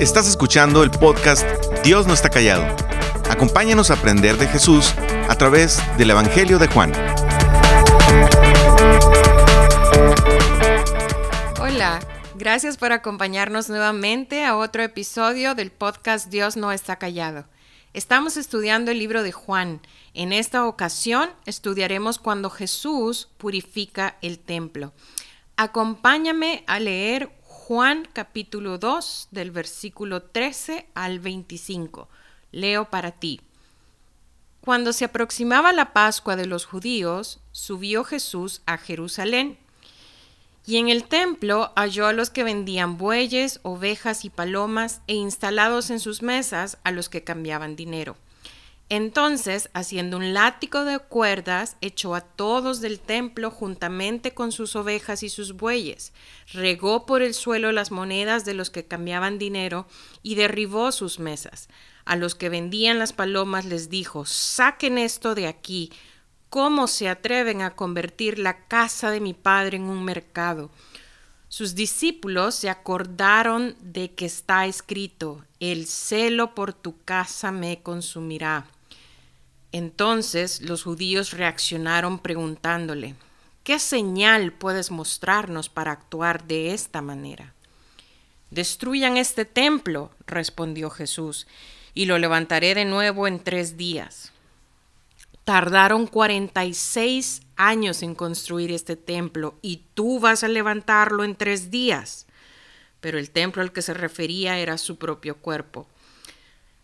Estás escuchando el podcast Dios no está callado. Acompáñanos a aprender de Jesús a través del Evangelio de Juan. Hola, gracias por acompañarnos nuevamente a otro episodio del podcast Dios no está callado. Estamos estudiando el libro de Juan. En esta ocasión estudiaremos cuando Jesús purifica el templo. Acompáñame a leer Juan capítulo 2 del versículo 13 al 25. Leo para ti. Cuando se aproximaba la Pascua de los judíos, subió Jesús a Jerusalén. Y en el templo halló a los que vendían bueyes, ovejas y palomas, e instalados en sus mesas a los que cambiaban dinero. Entonces, haciendo un látigo de cuerdas, echó a todos del templo juntamente con sus ovejas y sus bueyes, regó por el suelo las monedas de los que cambiaban dinero y derribó sus mesas. A los que vendían las palomas les dijo, saquen esto de aquí. ¿Cómo se atreven a convertir la casa de mi padre en un mercado? Sus discípulos se acordaron de que está escrito, el celo por tu casa me consumirá. Entonces los judíos reaccionaron preguntándole, ¿qué señal puedes mostrarnos para actuar de esta manera? Destruyan este templo, respondió Jesús, y lo levantaré de nuevo en tres días. Tardaron cuarenta y seis años en construir este templo y tú vas a levantarlo en tres días. Pero el templo al que se refería era su propio cuerpo.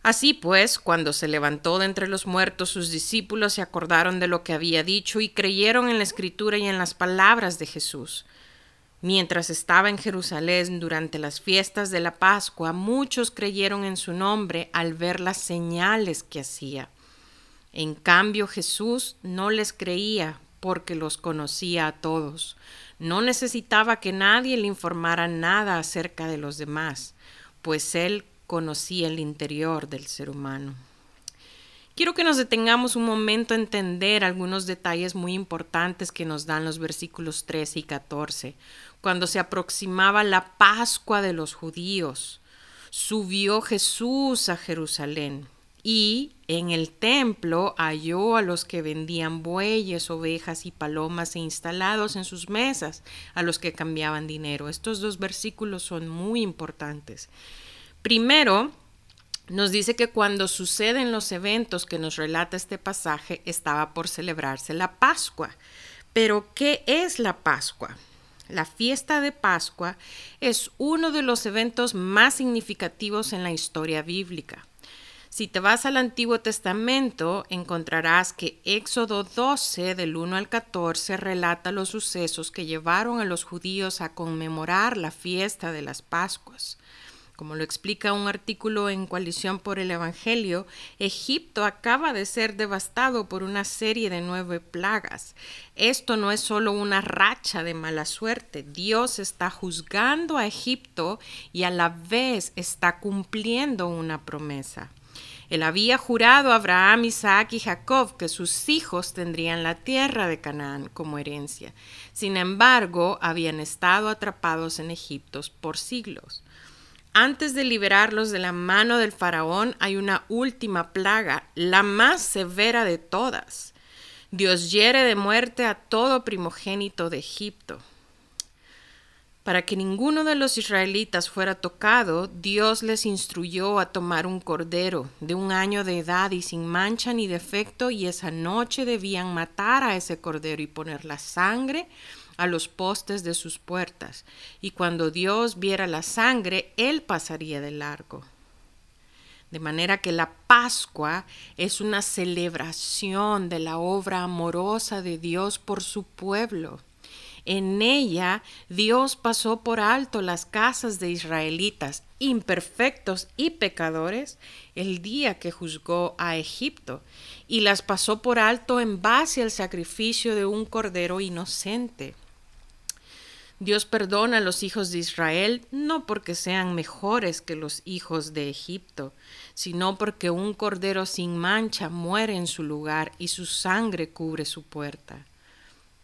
Así pues, cuando se levantó de entre los muertos, sus discípulos se acordaron de lo que había dicho y creyeron en la escritura y en las palabras de Jesús. Mientras estaba en Jerusalén durante las fiestas de la Pascua, muchos creyeron en su nombre al ver las señales que hacía. En cambio, Jesús no les creía porque los conocía a todos. No necesitaba que nadie le informara nada acerca de los demás, pues él conocía el interior del ser humano. Quiero que nos detengamos un momento a entender algunos detalles muy importantes que nos dan los versículos 13 y 14. Cuando se aproximaba la Pascua de los judíos, subió Jesús a Jerusalén y en el templo halló a los que vendían bueyes, ovejas y palomas e instalados en sus mesas, a los que cambiaban dinero. Estos dos versículos son muy importantes. Primero, nos dice que cuando suceden los eventos que nos relata este pasaje, estaba por celebrarse la Pascua. Pero, ¿qué es la Pascua? La fiesta de Pascua es uno de los eventos más significativos en la historia bíblica. Si te vas al Antiguo Testamento, encontrarás que Éxodo 12, del 1 al 14, relata los sucesos que llevaron a los judíos a conmemorar la fiesta de las Pascuas. Como lo explica un artículo en Coalición por el Evangelio, Egipto acaba de ser devastado por una serie de nueve plagas. Esto no es solo una racha de mala suerte. Dios está juzgando a Egipto y a la vez está cumpliendo una promesa. Él había jurado a Abraham, Isaac y Jacob que sus hijos tendrían la tierra de Canaán como herencia. Sin embargo, habían estado atrapados en Egipto por siglos. Antes de liberarlos de la mano del faraón hay una última plaga, la más severa de todas. Dios hiere de muerte a todo primogénito de Egipto. Para que ninguno de los israelitas fuera tocado, Dios les instruyó a tomar un cordero de un año de edad y sin mancha ni defecto, y esa noche debían matar a ese cordero y poner la sangre a los postes de sus puertas, y cuando Dios viera la sangre, Él pasaría de largo. De manera que la Pascua es una celebración de la obra amorosa de Dios por su pueblo. En ella Dios pasó por alto las casas de israelitas, imperfectos y pecadores, el día que juzgó a Egipto, y las pasó por alto en base al sacrificio de un cordero inocente. Dios perdona a los hijos de Israel no porque sean mejores que los hijos de Egipto, sino porque un cordero sin mancha muere en su lugar y su sangre cubre su puerta.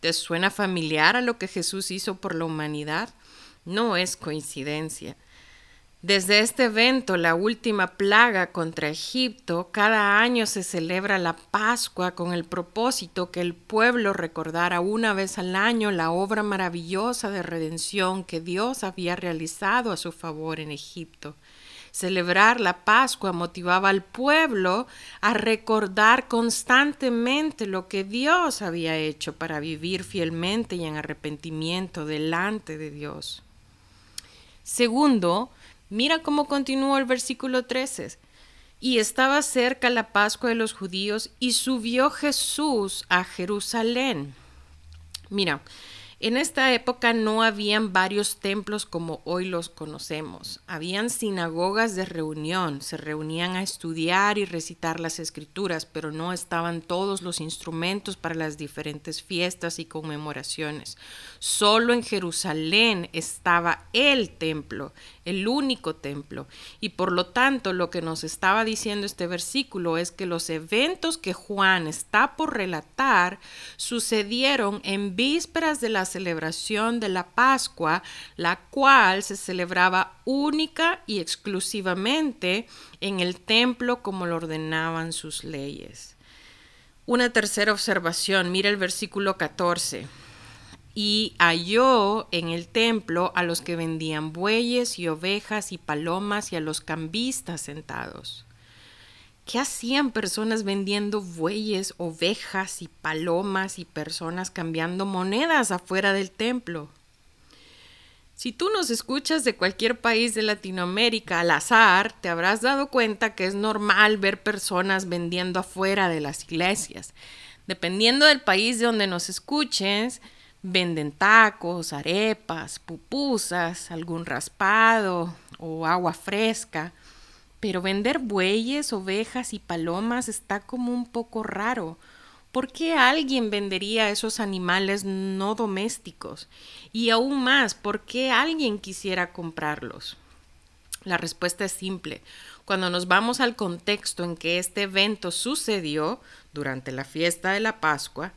¿Te suena familiar a lo que Jesús hizo por la humanidad? No es coincidencia. Desde este evento, la última plaga contra Egipto, cada año se celebra la Pascua con el propósito que el pueblo recordara una vez al año la obra maravillosa de redención que Dios había realizado a su favor en Egipto. Celebrar la Pascua motivaba al pueblo a recordar constantemente lo que Dios había hecho para vivir fielmente y en arrepentimiento delante de Dios. Segundo, Mira cómo continúa el versículo 13. Y estaba cerca la Pascua de los judíos y subió Jesús a Jerusalén. Mira, en esta época no habían varios templos como hoy los conocemos. Habían sinagogas de reunión, se reunían a estudiar y recitar las escrituras, pero no estaban todos los instrumentos para las diferentes fiestas y conmemoraciones. Solo en Jerusalén estaba el templo, el único templo. Y por lo tanto, lo que nos estaba diciendo este versículo es que los eventos que Juan está por relatar sucedieron en vísperas de las celebración de la Pascua, la cual se celebraba única y exclusivamente en el templo como lo ordenaban sus leyes. Una tercera observación, mira el versículo 14. Y halló en el templo a los que vendían bueyes y ovejas y palomas y a los cambistas sentados. ¿Qué hacían personas vendiendo bueyes, ovejas y palomas y personas cambiando monedas afuera del templo? Si tú nos escuchas de cualquier país de Latinoamérica al azar, te habrás dado cuenta que es normal ver personas vendiendo afuera de las iglesias. Dependiendo del país de donde nos escuches, venden tacos, arepas, pupusas, algún raspado o agua fresca. Pero vender bueyes, ovejas y palomas está como un poco raro. ¿Por qué alguien vendería esos animales no domésticos? Y aún más, ¿por qué alguien quisiera comprarlos? La respuesta es simple. Cuando nos vamos al contexto en que este evento sucedió durante la fiesta de la Pascua,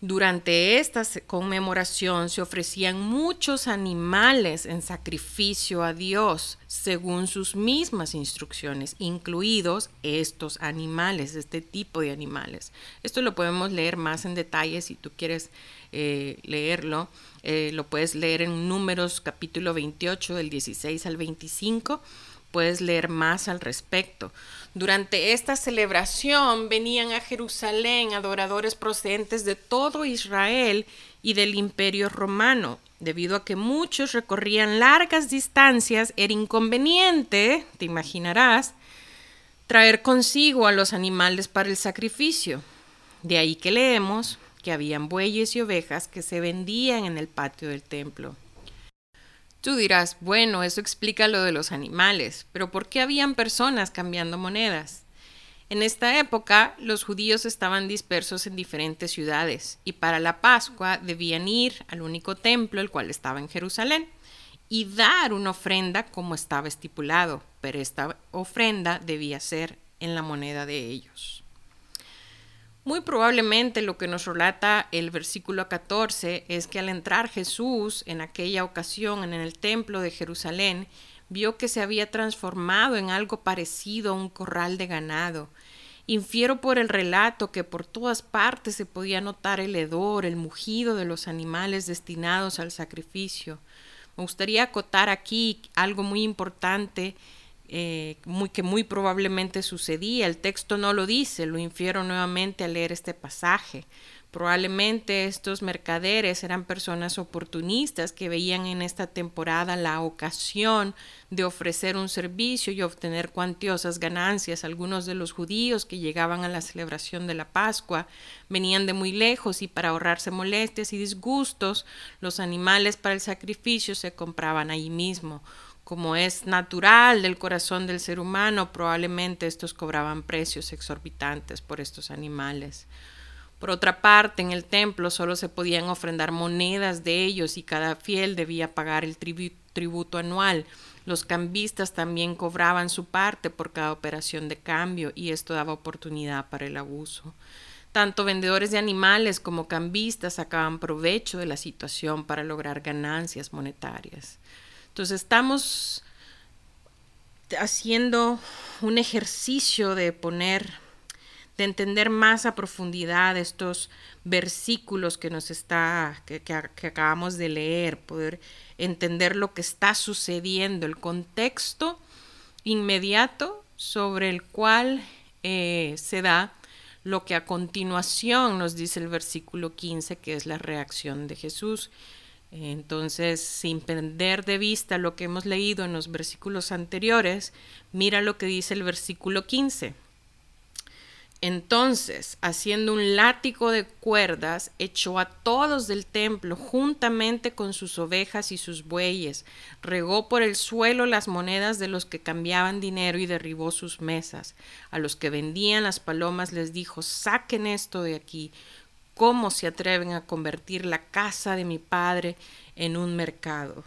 durante esta conmemoración se ofrecían muchos animales en sacrificio a Dios, según sus mismas instrucciones, incluidos estos animales, este tipo de animales. Esto lo podemos leer más en detalle si tú quieres eh, leerlo. Eh, lo puedes leer en Números capítulo 28, del 16 al 25 puedes leer más al respecto. Durante esta celebración venían a Jerusalén adoradores procedentes de todo Israel y del imperio romano. Debido a que muchos recorrían largas distancias, era inconveniente, te imaginarás, traer consigo a los animales para el sacrificio. De ahí que leemos que habían bueyes y ovejas que se vendían en el patio del templo. Tú dirás, bueno, eso explica lo de los animales, pero ¿por qué habían personas cambiando monedas? En esta época, los judíos estaban dispersos en diferentes ciudades y para la Pascua debían ir al único templo, el cual estaba en Jerusalén, y dar una ofrenda como estaba estipulado, pero esta ofrenda debía ser en la moneda de ellos. Muy probablemente lo que nos relata el versículo 14 es que al entrar Jesús en aquella ocasión en el templo de Jerusalén, vio que se había transformado en algo parecido a un corral de ganado. Infiero por el relato que por todas partes se podía notar el hedor, el mugido de los animales destinados al sacrificio. Me gustaría acotar aquí algo muy importante eh, muy, que muy probablemente sucedía. El texto no lo dice, lo infiero nuevamente al leer este pasaje. Probablemente estos mercaderes eran personas oportunistas que veían en esta temporada la ocasión de ofrecer un servicio y obtener cuantiosas ganancias. Algunos de los judíos que llegaban a la celebración de la Pascua venían de muy lejos y para ahorrarse molestias y disgustos, los animales para el sacrificio se compraban allí mismo como es natural del corazón del ser humano, probablemente estos cobraban precios exorbitantes por estos animales. Por otra parte, en el templo solo se podían ofrendar monedas de ellos y cada fiel debía pagar el tributo anual. Los cambistas también cobraban su parte por cada operación de cambio y esto daba oportunidad para el abuso. Tanto vendedores de animales como cambistas sacaban provecho de la situación para lograr ganancias monetarias. Entonces estamos haciendo un ejercicio de poner, de entender más a profundidad estos versículos que nos está, que, acabamos de leer, poder entender lo que está sucediendo, el contexto inmediato sobre el cual eh, se da lo que a continuación nos dice el versículo 15, que es la reacción de Jesús. Entonces, sin perder de vista lo que hemos leído en los versículos anteriores, mira lo que dice el versículo 15. Entonces, haciendo un látigo de cuerdas, echó a todos del templo juntamente con sus ovejas y sus bueyes, regó por el suelo las monedas de los que cambiaban dinero y derribó sus mesas. A los que vendían las palomas les dijo, saquen esto de aquí, ¿Cómo se atreven a convertir la casa de mi padre en un mercado?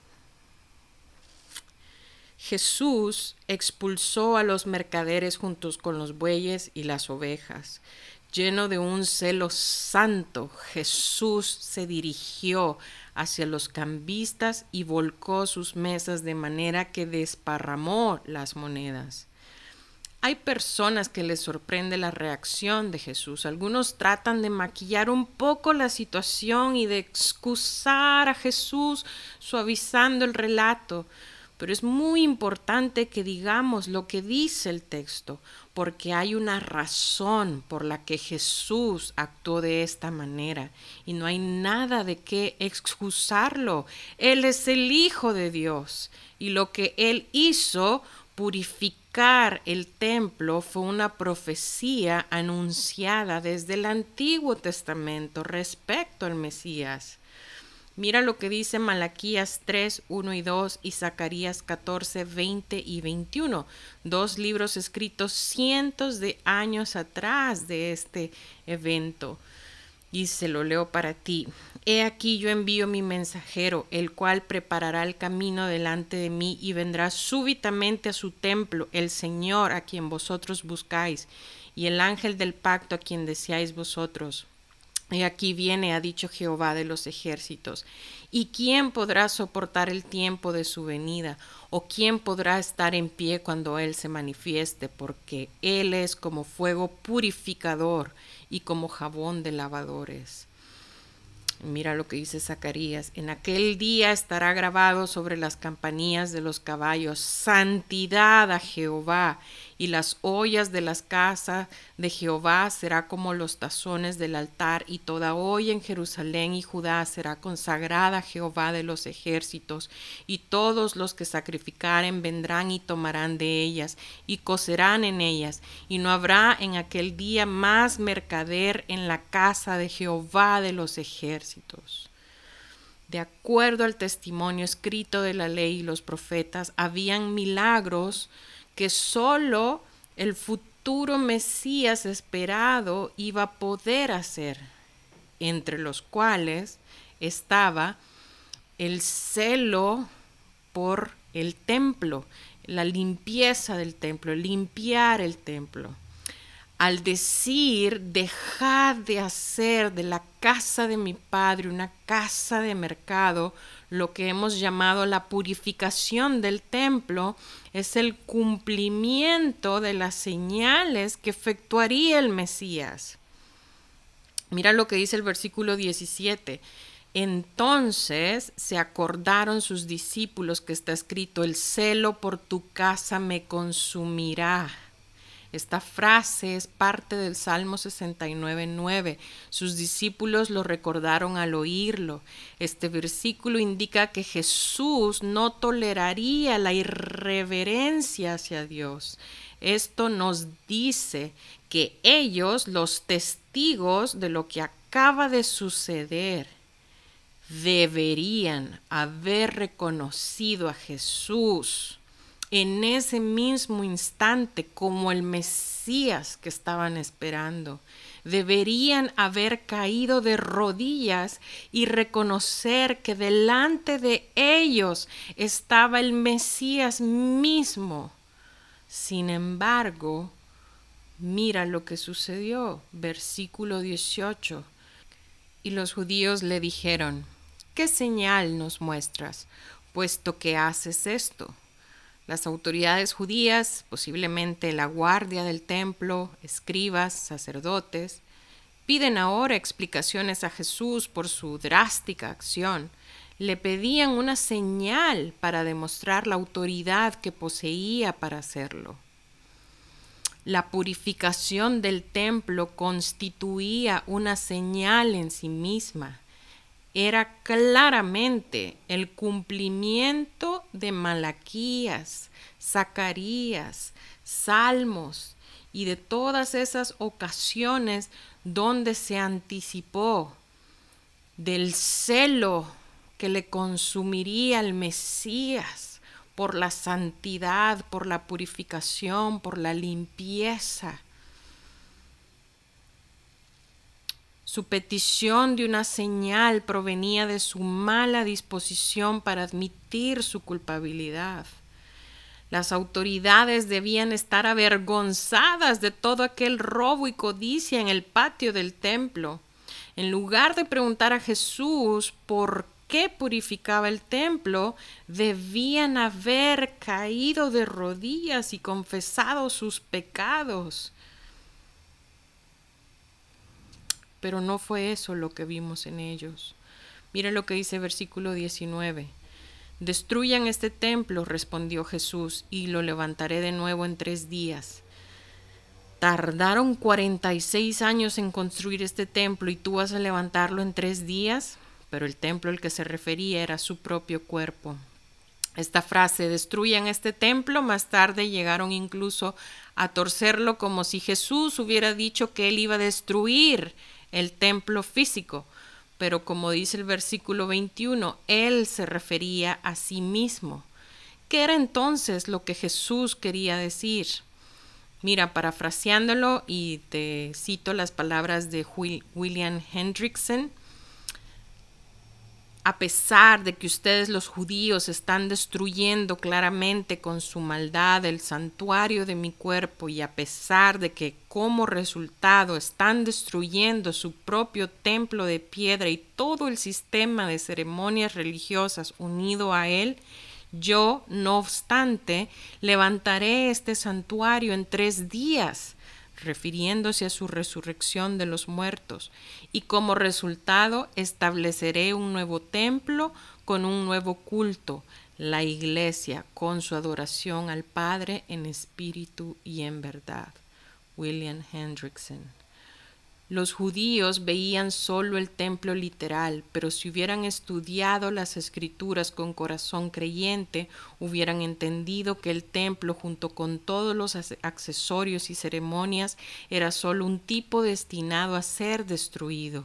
Jesús expulsó a los mercaderes juntos con los bueyes y las ovejas. Lleno de un celo santo, Jesús se dirigió hacia los cambistas y volcó sus mesas de manera que desparramó las monedas. Hay personas que les sorprende la reacción de Jesús. Algunos tratan de maquillar un poco la situación y de excusar a Jesús suavizando el relato. Pero es muy importante que digamos lo que dice el texto, porque hay una razón por la que Jesús actuó de esta manera y no hay nada de qué excusarlo. Él es el Hijo de Dios y lo que Él hizo purificar el templo fue una profecía anunciada desde el Antiguo Testamento respecto al Mesías. Mira lo que dice Malaquías 3, 1 y 2 y Zacarías 14, 20 y 21, dos libros escritos cientos de años atrás de este evento. Y se lo leo para ti. He aquí yo envío mi mensajero, el cual preparará el camino delante de mí y vendrá súbitamente a su templo el Señor a quien vosotros buscáis, y el ángel del pacto a quien deseáis vosotros. Y aquí viene, ha dicho Jehová de los ejércitos. ¿Y quién podrá soportar el tiempo de su venida? ¿O quién podrá estar en pie cuando Él se manifieste? Porque Él es como fuego purificador y como jabón de lavadores. Mira lo que dice Zacarías. En aquel día estará grabado sobre las campanillas de los caballos, santidad a Jehová, y las ollas de las casas de Jehová será como los tazones del altar, y toda olla en Jerusalén y Judá será consagrada a Jehová de los ejércitos, y todos los que sacrificaren vendrán y tomarán de ellas, y cocerán en ellas, y no habrá en aquel día más mercader en la casa de Jehová de los ejércitos. De acuerdo al testimonio escrito de la ley y los profetas, habían milagros que solo el futuro Mesías esperado iba a poder hacer, entre los cuales estaba el celo por el templo, la limpieza del templo, limpiar el templo al decir, dejad de hacer de la casa de mi padre una casa de mercado, lo que hemos llamado la purificación del templo, es el cumplimiento de las señales que efectuaría el Mesías. Mira lo que dice el versículo 17. Entonces se acordaron sus discípulos que está escrito, el celo por tu casa me consumirá. Esta frase es parte del Salmo 69.9. Sus discípulos lo recordaron al oírlo. Este versículo indica que Jesús no toleraría la irreverencia hacia Dios. Esto nos dice que ellos, los testigos de lo que acaba de suceder, deberían haber reconocido a Jesús en ese mismo instante como el Mesías que estaban esperando. Deberían haber caído de rodillas y reconocer que delante de ellos estaba el Mesías mismo. Sin embargo, mira lo que sucedió, versículo 18. Y los judíos le dijeron, ¿qué señal nos muestras, puesto que haces esto? Las autoridades judías, posiblemente la guardia del templo, escribas, sacerdotes, piden ahora explicaciones a Jesús por su drástica acción. Le pedían una señal para demostrar la autoridad que poseía para hacerlo. La purificación del templo constituía una señal en sí misma. Era claramente el cumplimiento de Malaquías, Zacarías, Salmos y de todas esas ocasiones donde se anticipó del celo que le consumiría el Mesías por la santidad, por la purificación, por la limpieza. Su petición de una señal provenía de su mala disposición para admitir su culpabilidad. Las autoridades debían estar avergonzadas de todo aquel robo y codicia en el patio del templo. En lugar de preguntar a Jesús por que purificaba el templo debían haber caído de rodillas y confesado sus pecados. Pero no fue eso lo que vimos en ellos. Mira lo que dice versículo 19. Destruyan este templo, respondió Jesús, y lo levantaré de nuevo en tres días. Tardaron 46 años en construir este templo y tú vas a levantarlo en tres días pero el templo al que se refería era su propio cuerpo. Esta frase, destruyan este templo, más tarde llegaron incluso a torcerlo como si Jesús hubiera dicho que él iba a destruir el templo físico. Pero como dice el versículo 21, él se refería a sí mismo. ¿Qué era entonces lo que Jesús quería decir? Mira, parafraseándolo y te cito las palabras de William Hendrickson, a pesar de que ustedes los judíos están destruyendo claramente con su maldad el santuario de mi cuerpo y a pesar de que como resultado están destruyendo su propio templo de piedra y todo el sistema de ceremonias religiosas unido a él, yo, no obstante, levantaré este santuario en tres días refiriéndose a su resurrección de los muertos, y como resultado estableceré un nuevo templo con un nuevo culto, la iglesia, con su adoración al Padre en espíritu y en verdad. William Hendrickson. Los judíos veían solo el templo literal, pero si hubieran estudiado las escrituras con corazón creyente, hubieran entendido que el templo, junto con todos los accesorios y ceremonias, era solo un tipo destinado a ser destruido.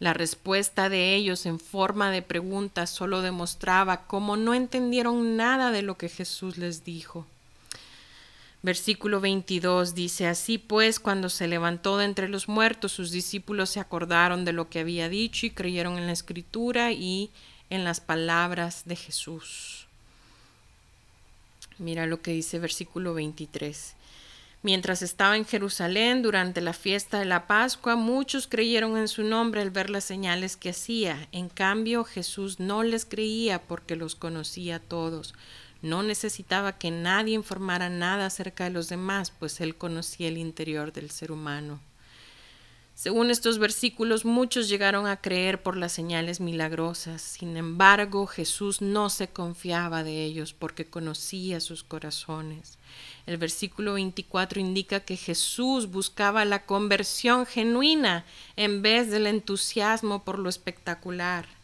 La respuesta de ellos en forma de pregunta solo demostraba cómo no entendieron nada de lo que Jesús les dijo. Versículo 22 dice, Así pues, cuando se levantó de entre los muertos, sus discípulos se acordaron de lo que había dicho y creyeron en la escritura y en las palabras de Jesús. Mira lo que dice versículo 23. Mientras estaba en Jerusalén durante la fiesta de la Pascua, muchos creyeron en su nombre al ver las señales que hacía. En cambio, Jesús no les creía porque los conocía a todos. No necesitaba que nadie informara nada acerca de los demás, pues él conocía el interior del ser humano. Según estos versículos, muchos llegaron a creer por las señales milagrosas. Sin embargo, Jesús no se confiaba de ellos porque conocía sus corazones. El versículo 24 indica que Jesús buscaba la conversión genuina en vez del entusiasmo por lo espectacular.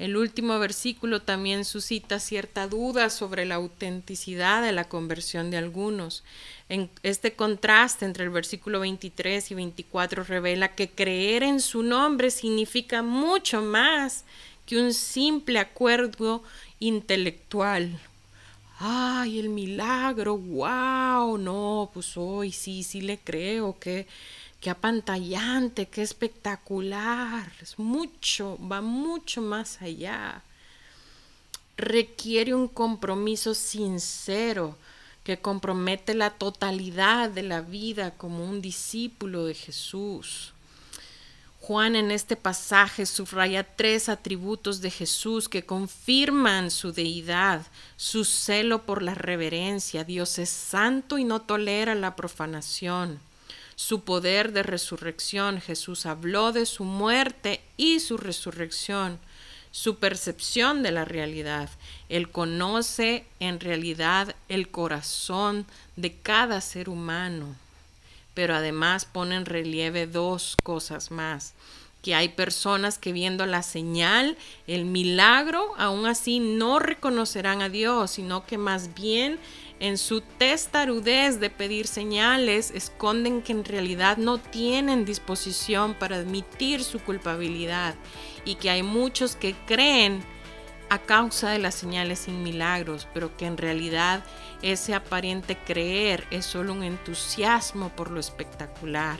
El último versículo también suscita cierta duda sobre la autenticidad de la conversión de algunos. En este contraste entre el versículo 23 y 24 revela que creer en su nombre significa mucho más que un simple acuerdo intelectual. Ay, el milagro, wow, no, pues hoy sí, sí le creo que qué apantallante, qué espectacular, es mucho, va mucho más allá. Requiere un compromiso sincero que compromete la totalidad de la vida como un discípulo de Jesús. Juan en este pasaje subraya tres atributos de Jesús que confirman su deidad, su celo por la reverencia. Dios es santo y no tolera la profanación. Su poder de resurrección. Jesús habló de su muerte y su resurrección. Su percepción de la realidad. Él conoce en realidad el corazón de cada ser humano pero además pone en relieve dos cosas más que hay personas que viendo la señal, el milagro, aún así no reconocerán a Dios, sino que más bien en su testarudez de pedir señales esconden que en realidad no tienen disposición para admitir su culpabilidad y que hay muchos que creen a causa de las señales sin milagros, pero que en realidad ese aparente creer es solo un entusiasmo por lo espectacular.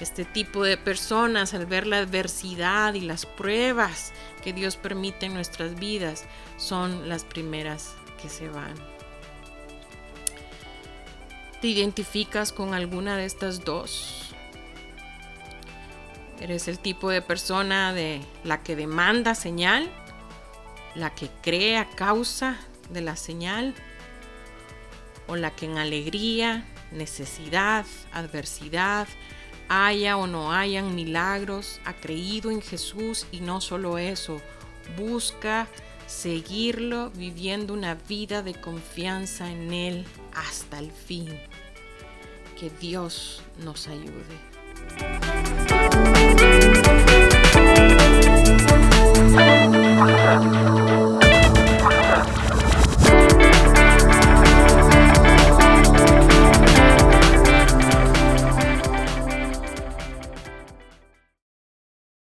Este tipo de personas al ver la adversidad y las pruebas que Dios permite en nuestras vidas son las primeras que se van. ¿Te identificas con alguna de estas dos? ¿Eres el tipo de persona de la que demanda señal? la que cree a causa de la señal o la que en alegría, necesidad, adversidad, haya o no hayan milagros, ha creído en Jesús y no solo eso, busca seguirlo viviendo una vida de confianza en Él hasta el fin que Dios nos ayude.